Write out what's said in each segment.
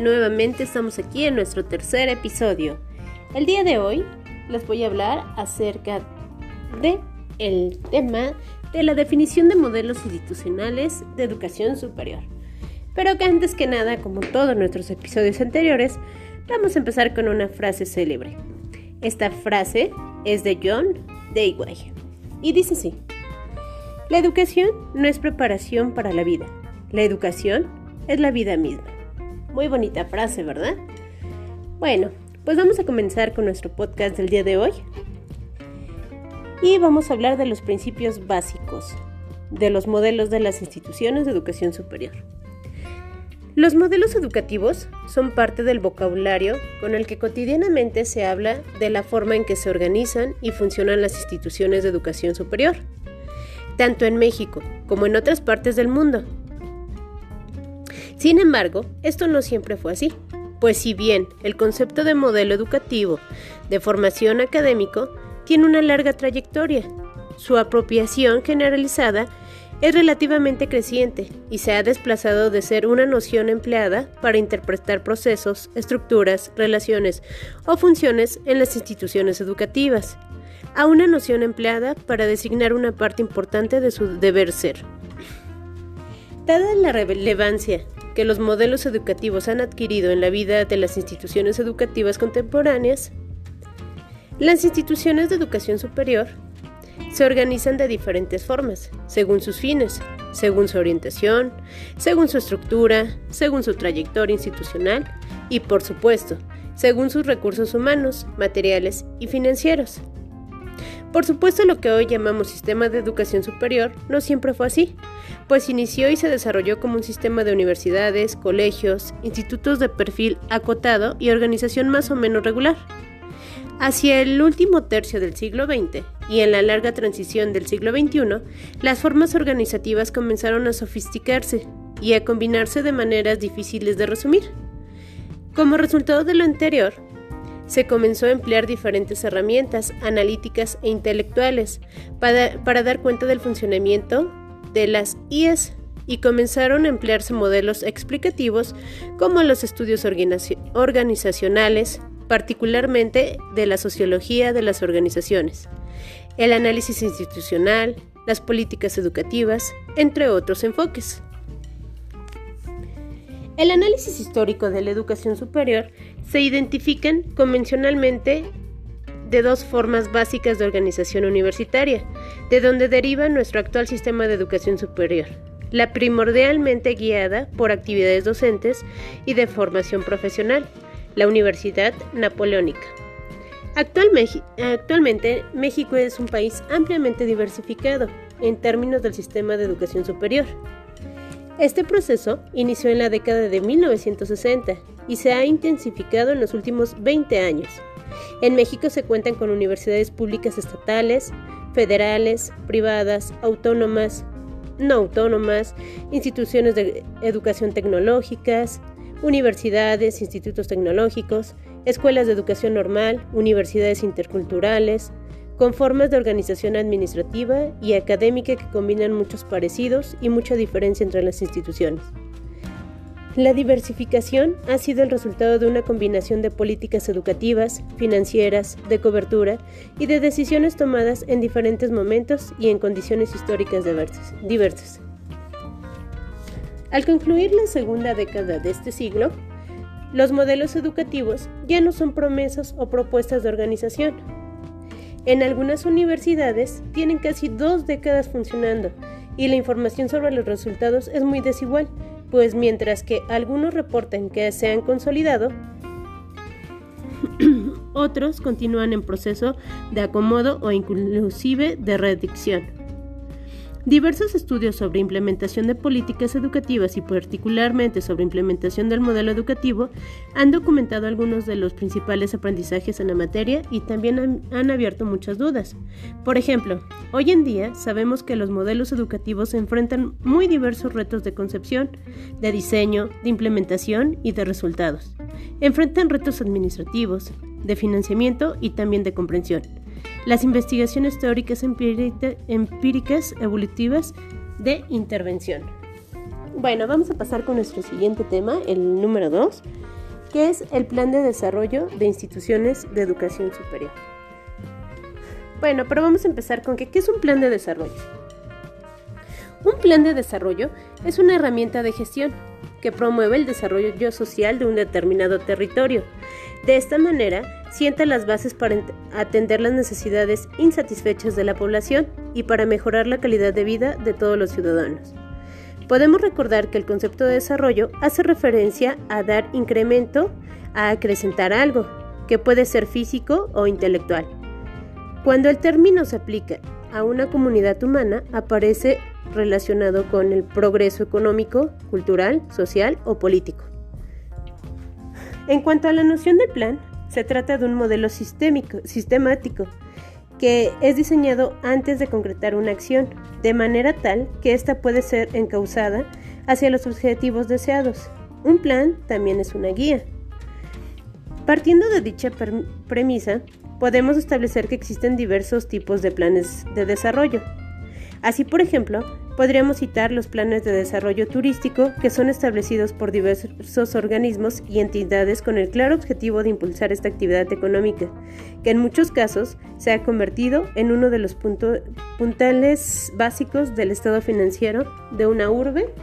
Nuevamente estamos aquí en nuestro tercer episodio. El día de hoy les voy a hablar acerca de el tema de la definición de modelos institucionales de educación superior. Pero antes que nada, como todos nuestros episodios anteriores, vamos a empezar con una frase célebre. Esta frase es de John Dewey y dice así: La educación no es preparación para la vida. La educación es la vida misma. Muy bonita frase, ¿verdad? Bueno, pues vamos a comenzar con nuestro podcast del día de hoy. Y vamos a hablar de los principios básicos de los modelos de las instituciones de educación superior. Los modelos educativos son parte del vocabulario con el que cotidianamente se habla de la forma en que se organizan y funcionan las instituciones de educación superior, tanto en México como en otras partes del mundo. Sin embargo, esto no siempre fue así, pues si bien el concepto de modelo educativo de formación académico tiene una larga trayectoria, su apropiación generalizada es relativamente creciente y se ha desplazado de ser una noción empleada para interpretar procesos, estructuras, relaciones o funciones en las instituciones educativas, a una noción empleada para designar una parte importante de su deber ser. Dada la relevancia que los modelos educativos han adquirido en la vida de las instituciones educativas contemporáneas, las instituciones de educación superior se organizan de diferentes formas, según sus fines, según su orientación, según su estructura, según su trayectoria institucional y, por supuesto, según sus recursos humanos, materiales y financieros. Por supuesto, lo que hoy llamamos sistema de educación superior no siempre fue así, pues inició y se desarrolló como un sistema de universidades, colegios, institutos de perfil acotado y organización más o menos regular. Hacia el último tercio del siglo XX y en la larga transición del siglo XXI, las formas organizativas comenzaron a sofisticarse y a combinarse de maneras difíciles de resumir. Como resultado de lo anterior, se comenzó a emplear diferentes herramientas analíticas e intelectuales para, dar cuenta del funcionamiento de las IES y comenzaron a emplearse modelos explicativos como los estudios organizacionales, particularmente de la sociología de las organizaciones, el análisis institucional, las políticas educativas, entre otros enfoques. El análisis histórico de la educación superior se identifican convencionalmente de dos formas básicas de organización universitaria, de donde deriva nuestro actual sistema de educación superior. La primordialmente guiada por actividades docentes y de formación profesional, la Universidad Napoleónica. Actualmente, México es un país ampliamente diversificado en términos del sistema de educación superior. Este proceso inició en la década de 1960 y se ha intensificado en los últimos 20 años. En México se cuentan con universidades públicas estatales, federales, privadas, autónomas, no autónomas, instituciones de educación tecnológicas, universidades, institutos tecnológicos, escuelas de educación normal, universidades interculturales, con formas de organización administrativa y académica que combinan muchos parecidos y mucha diferencia entre las instituciones. La diversificación ha sido el resultado de una combinación de políticas educativas, financieras, de cobertura y de decisiones tomadas en diferentes momentos y en condiciones históricas diversas. Al concluir la segunda década de este siglo, los modelos educativos ya no son promesas o propuestas de organización, en algunas universidades tienen casi dos décadas funcionando y la información sobre los resultados es muy desigual, pues mientras que algunos reportan que se han consolidado, otros continúan en proceso de acomodo o inclusive de redicción. Diversos estudios sobre implementación de políticas educativas y particularmente sobre implementación del modelo educativo han documentado algunos de los principales aprendizajes en la materia y también han, abierto muchas dudas. Por ejemplo, hoy en día sabemos que los modelos educativos enfrentan muy diversos retos de concepción, de diseño, de implementación y de resultados. Enfrentan retos administrativos, de financiamiento y también de comprensión las investigaciones teóricas empíricas evolutivas de intervención. Bueno, vamos a pasar con nuestro siguiente tema, el número 2, que es el Plan de Desarrollo de Instituciones de Educación Superior. Bueno, pero vamos a empezar con que, ¿qué es un plan de desarrollo? Un plan de desarrollo es una herramienta de gestión que promueve el desarrollo social de un determinado territorio. De esta manera, sienta las bases para atender las necesidades insatisfechas de la población y para mejorar la calidad de vida de todos los ciudadanos. Podemos recordar que el concepto de desarrollo hace referencia a dar incremento, a acrecentar algo, que puede ser físico o intelectual. Cuando el término se aplica a una comunidad humana, aparece relacionado con el progreso económico, cultural, social o político. En cuanto a la noción de plan, se trata de un modelo sistémico, sistemático que es diseñado antes de concretar una acción, de manera tal que ésta puede ser encauzada hacia los objetivos deseados. Un plan también es una guía. Partiendo de dicha premisa, podemos establecer que existen diversos tipos de planes de desarrollo. Así, por ejemplo, Podríamos citar los planes de desarrollo turístico que son establecidos por diversos organismos y entidades con el claro objetivo de impulsar esta actividad económica, que en muchos casos se ha convertido en uno de los puntales básicos del estado financiero de una urbe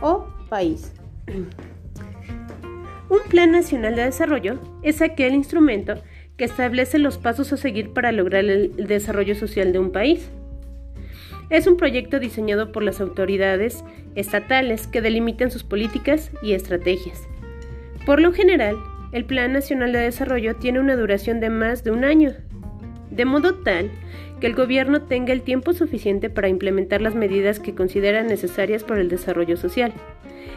o país. Un plan nacional de desarrollo es aquel instrumento que establece los pasos a seguir para lograr el desarrollo social de un país. Es un proyecto diseñado por las autoridades estatales que delimitan sus políticas y estrategias. Por lo general, el Plan Nacional de Desarrollo tiene una duración de más de un año, de modo tal que el gobierno tenga el tiempo suficiente para implementar las medidas que considera necesarias para el desarrollo social.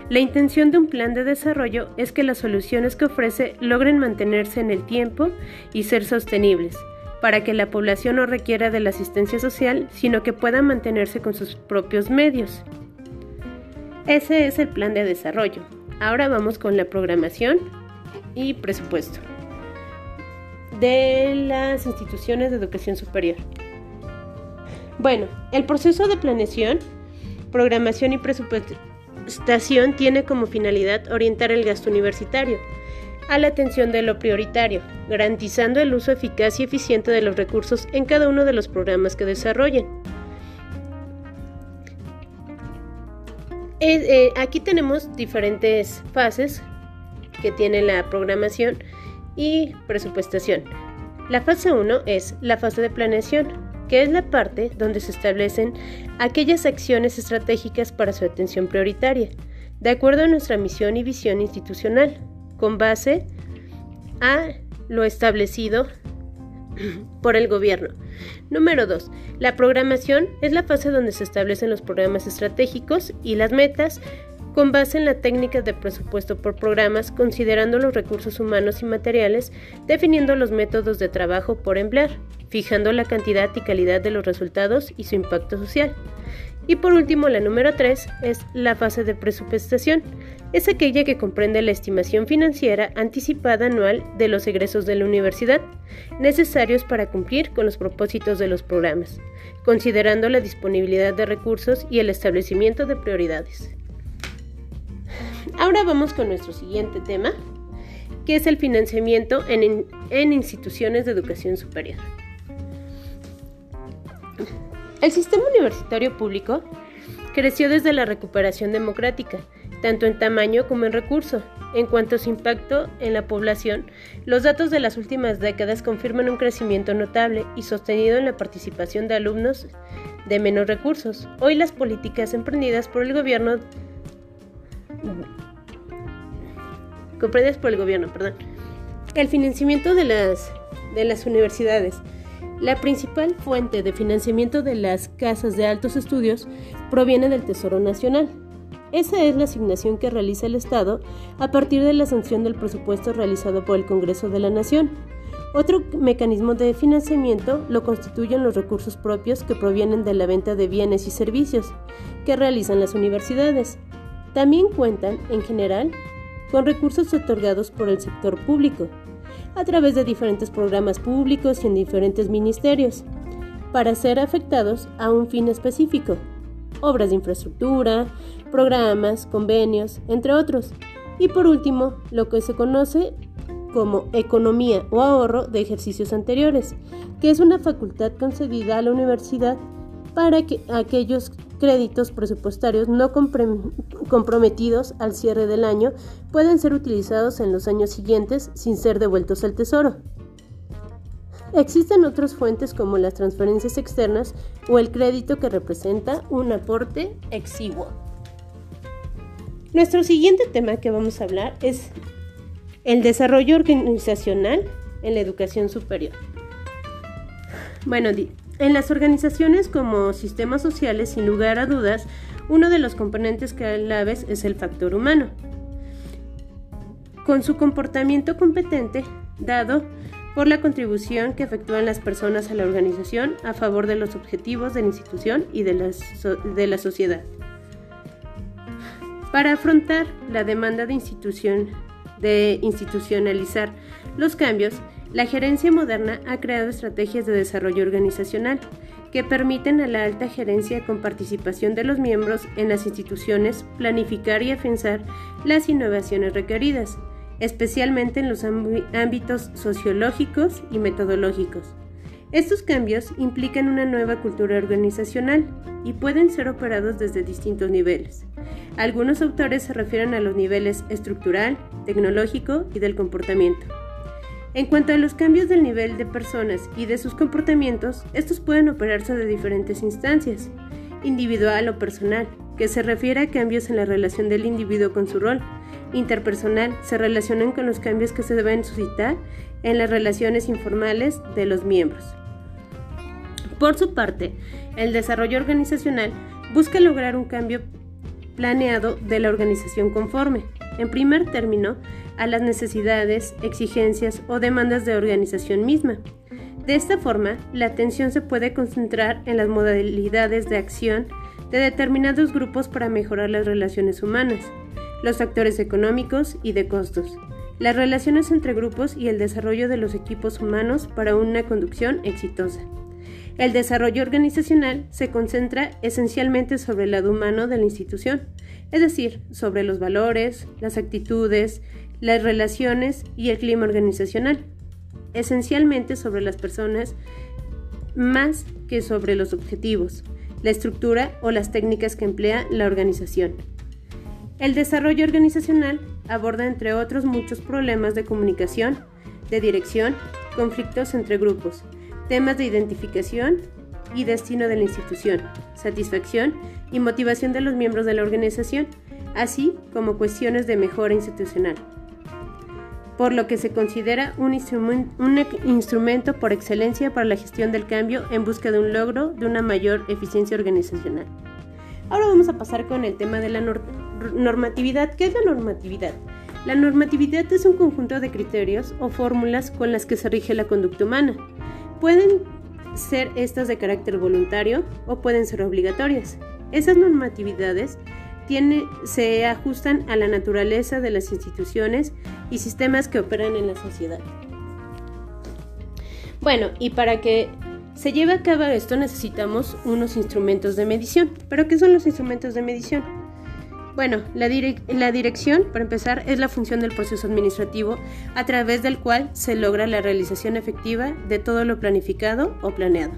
La intención de un plan de desarrollo es que las soluciones que ofrece logren mantenerse en el tiempo y ser sostenibles, para que la población no requiera de la asistencia social, sino que pueda mantenerse con sus propios medios. Ese es el plan de desarrollo. Ahora vamos con la programación y presupuesto de las instituciones de educación superior. Bueno, el proceso de planeación, programación y presupuestación tiene como finalidad orientar el gasto universitario a la atención de lo prioritario, garantizando el uso eficaz y eficiente de los recursos en cada uno de los programas que desarrollen. Eh, aquí tenemos diferentes fases que tiene la programación y presupuestación. La fase 1 es la fase de planeación, que es la parte donde se establecen aquellas acciones estratégicas para su atención prioritaria, de acuerdo a nuestra misión y visión institucional con base a lo establecido por el gobierno. Número 2. La programación es la fase donde se establecen los programas estratégicos y las metas con base en la técnica de presupuesto por programas, considerando los recursos humanos y materiales, definiendo los métodos de trabajo por emplear, fijando la cantidad y calidad de los resultados y su impacto social. Y por último, la número 3 es la fase de presupuestación. Es aquella que comprende la estimación financiera anticipada anual de los egresos de la universidad, necesarios para cumplir con los propósitos de los programas, considerando la disponibilidad de recursos y el establecimiento de prioridades. Ahora vamos con nuestro siguiente tema, que es el financiamiento en, en instituciones de educación superior. El sistema universitario público creció desde la recuperación democrática, tanto en tamaño como en recurso. En cuanto a su impacto en la población, los datos de las últimas décadas confirman un crecimiento notable y sostenido en la participación de alumnos de menos recursos. Hoy las políticas emprendidas por el gobierno comprendidas por el gobierno, perdón. El financiamiento de las de las universidades la principal fuente de financiamiento de las casas de altos estudios proviene del Tesoro Nacional. Esa es la asignación que realiza el Estado a partir de la sanción del presupuesto realizado por el Congreso de la Nación. Otro mecanismo de financiamiento lo constituyen los recursos propios que provienen de la venta de bienes y servicios que realizan las universidades. También cuentan, en general, con recursos otorgados por el sector público, a través de diferentes programas públicos y en diferentes ministerios, para ser afectados a un fin específico. obras de infraestructura, programas, convenios, entre otros. Y por último, lo que se conoce como economía o ahorro de ejercicios anteriores, que es una facultad concedida a la universidad para que aquellos créditos presupuestarios no comprometidos al cierre del año pueden ser utilizados en los años siguientes sin ser devueltos al tesoro. Existen otras fuentes como las transferencias externas o el crédito que representa un aporte exiguo. Nuestro siguiente tema que vamos a hablar es el desarrollo organizacional en la educación superior. Bueno, en las organizaciones como sistemas sociales, sin lugar a dudas, uno de los componentes claves es el factor humano. Con su comportamiento competente, dado por la contribución que efectúan las personas a la organización a favor de los objetivos de la institución y de la, de la sociedad. Para afrontar la demanda de institución de institucionalizar los cambios, la gerencia moderna ha creado estrategias de desarrollo organizacional que permiten a la alta gerencia con participación de los miembros en las instituciones planificar y afianzar las innovaciones requeridas, especialmente en los ámbitos sociológicos y metodológicos. Estos cambios implican una nueva cultura organizacional y pueden ser operados desde distintos niveles. Algunos autores se refieren a los niveles estructural, tecnológico y del comportamiento. En cuanto a los cambios del nivel de personas y de sus comportamientos, estos pueden operarse de diferentes instancias, individual o personal, que se refiere a cambios en la relación del individuo con su rol, interpersonal, se relacionan con los cambios que se deben suscitar en las relaciones informales de los miembros. Por su parte, el desarrollo organizacional busca lograr un cambio planeado de la organización conforme, en primer término, a las necesidades, exigencias o demandas de organización misma. De esta forma, la atención se puede concentrar en las modalidades de acción de determinados grupos para mejorar las relaciones humanas, los factores económicos y de costos, las relaciones entre grupos y el desarrollo de los equipos humanos para una conducción exitosa. El desarrollo organizacional se concentra esencialmente sobre el lado humano de la institución, es decir, sobre los valores, las actitudes, las relaciones y el clima organizacional, esencialmente sobre las personas más que sobre los objetivos, la estructura o las técnicas que emplea la organización. El desarrollo organizacional aborda entre otros muchos problemas de comunicación, de dirección, conflictos entre grupos, temas de identificación y destino de la institución, satisfacción y motivación de los miembros de la organización, así como cuestiones de mejora institucional, por lo que se considera un, instrumento por excelencia para la gestión del cambio en busca de un logro de una mayor eficiencia organizacional. Ahora vamos a pasar con el tema de la normatividad. ¿Qué es la normatividad? La normatividad es un conjunto de criterios o fórmulas con las que se rige la conducta humana. Pueden ser estas de carácter voluntario o pueden ser obligatorias. Esas normatividades se ajustan a la naturaleza de las instituciones y sistemas que operan en la sociedad. Bueno, y para que se lleve a cabo esto necesitamos unos instrumentos de medición. ¿Pero qué son los instrumentos de medición? Bueno, la, dirección, para empezar, es la función del proceso administrativo a través del cual se logra la realización efectiva de todo lo planificado o planeado.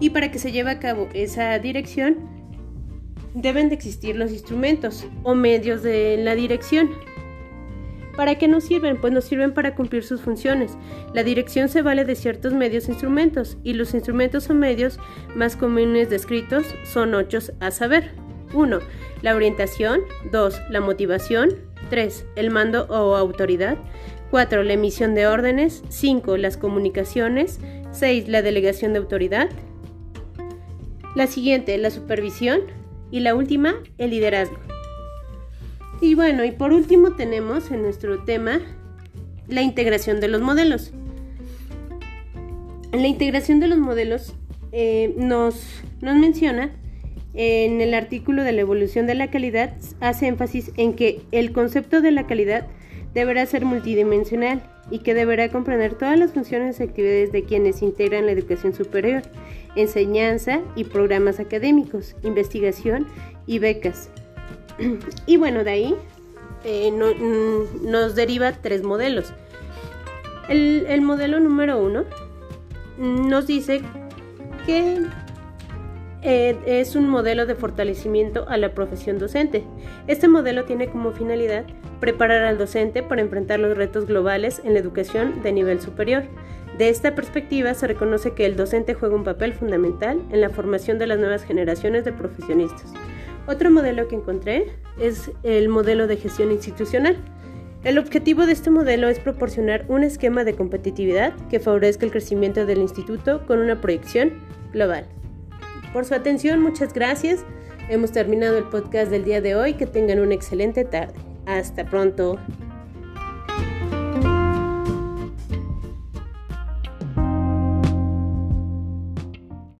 Y para que se lleve a cabo esa dirección, deben de existir los instrumentos o medios de la dirección. ¿Para qué nos sirven? Pues nos sirven para cumplir sus funciones. La dirección se vale de ciertos medios e instrumentos y los instrumentos o medios más comunes descritos son ocho a saber. 1. La orientación. 2. La motivación. 3. El mando o autoridad. 4. La emisión de órdenes. 5. Las comunicaciones. 6. La delegación de autoridad. La siguiente, la supervisión. Y la última, el liderazgo. Y bueno, y por último tenemos en nuestro tema la integración de los modelos. La integración de los modelos eh, nos, nos menciona en el artículo de la evolución de la calidad hace énfasis en que el concepto de la calidad deberá ser multidimensional y que deberá comprender todas las funciones y actividades de quienes integran la educación superior, enseñanza y programas académicos, investigación y becas. y bueno, de ahí eh, mm, nos deriva tres modelos. El, el modelo número uno nos dice que eh, es un modelo de fortalecimiento a la profesión docente. Este modelo tiene como finalidad preparar al docente para enfrentar los retos globales en la educación de nivel superior. De esta perspectiva se reconoce que el docente juega un papel fundamental en la formación de las nuevas generaciones de profesionistas. Otro modelo que encontré es el modelo de gestión institucional. El objetivo de este modelo es proporcionar un esquema de competitividad que favorezca el crecimiento del instituto con una proyección global. Por su atención, muchas gracias. Hemos terminado el podcast del día de hoy. Que tengan una excelente tarde. Hasta pronto.